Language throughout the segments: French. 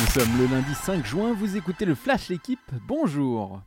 Nous sommes le lundi 5 juin, vous écoutez le Flash L'équipe, bonjour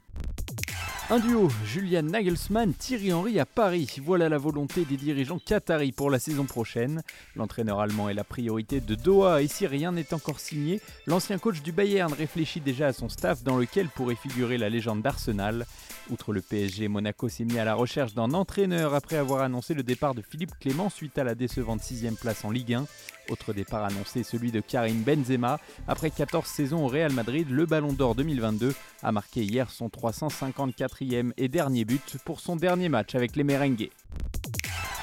un duo, Julian Nagelsmann, Thierry Henry à Paris. Voilà la volonté des dirigeants qataris pour la saison prochaine. L'entraîneur allemand est la priorité de Doha et si rien n'est encore signé, l'ancien coach du Bayern réfléchit déjà à son staff dans lequel pourrait figurer la légende d'Arsenal. Outre le PSG, Monaco s'est mis à la recherche d'un entraîneur après avoir annoncé le départ de Philippe Clément suite à la décevante 6 place en Ligue 1. Autre départ annoncé, celui de Karim Benzema. Après 14 saisons au Real Madrid, le Ballon d'Or 2022 a marqué hier son 354e et dernier but pour son dernier match avec les Merengues.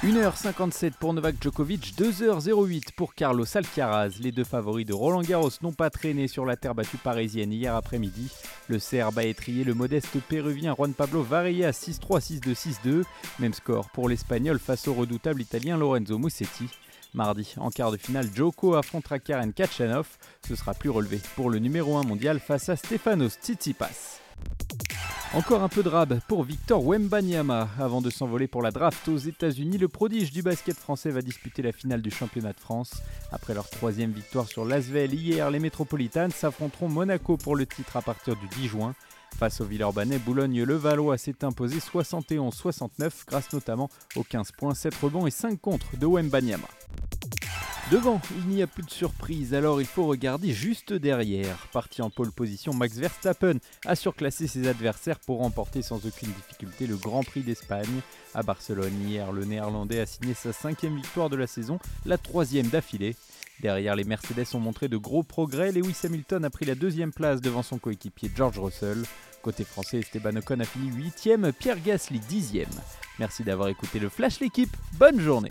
1h57 pour Novak Djokovic, 2h08 pour Carlos Alcaraz. Les deux favoris de Roland Garros n'ont pas traîné sur la terre battue parisienne hier après-midi. Le Serbe a étrié le modeste péruvien Juan Pablo Varilla 6-3, 6-2, 6-2. Même score pour l'Espagnol face au redoutable italien Lorenzo Musetti. Mardi, en quart de finale, Joko affrontera Karen Kachanov. Ce sera plus relevé pour le numéro 1 mondial face à Stefanos Tsitsipas. Encore un peu de rab pour Victor Wembanyama. Avant de s'envoler pour la draft aux États-Unis, le prodige du basket français va disputer la finale du championnat de France. Après leur troisième victoire sur l'Asvel hier, les Métropolitanes s'affronteront Monaco pour le titre à partir du 10 juin. Face au Villeurbanais, Boulogne-le-Valois s'est imposé 71-69 grâce notamment aux 15 points, 7 rebonds et 5 contre de Wembanyama. Devant, il n'y a plus de surprise, alors il faut regarder juste derrière. Parti en pole position, Max Verstappen a surclassé ses adversaires pour remporter sans aucune difficulté le Grand Prix d'Espagne. À Barcelone, hier, le Néerlandais a signé sa cinquième victoire de la saison, la troisième d'affilée. Derrière, les Mercedes ont montré de gros progrès. Lewis Hamilton a pris la deuxième place devant son coéquipier George Russell. Côté français, Esteban Ocon a fini huitième, Pierre Gasly dixième. Merci d'avoir écouté le Flash l'équipe. Bonne journée.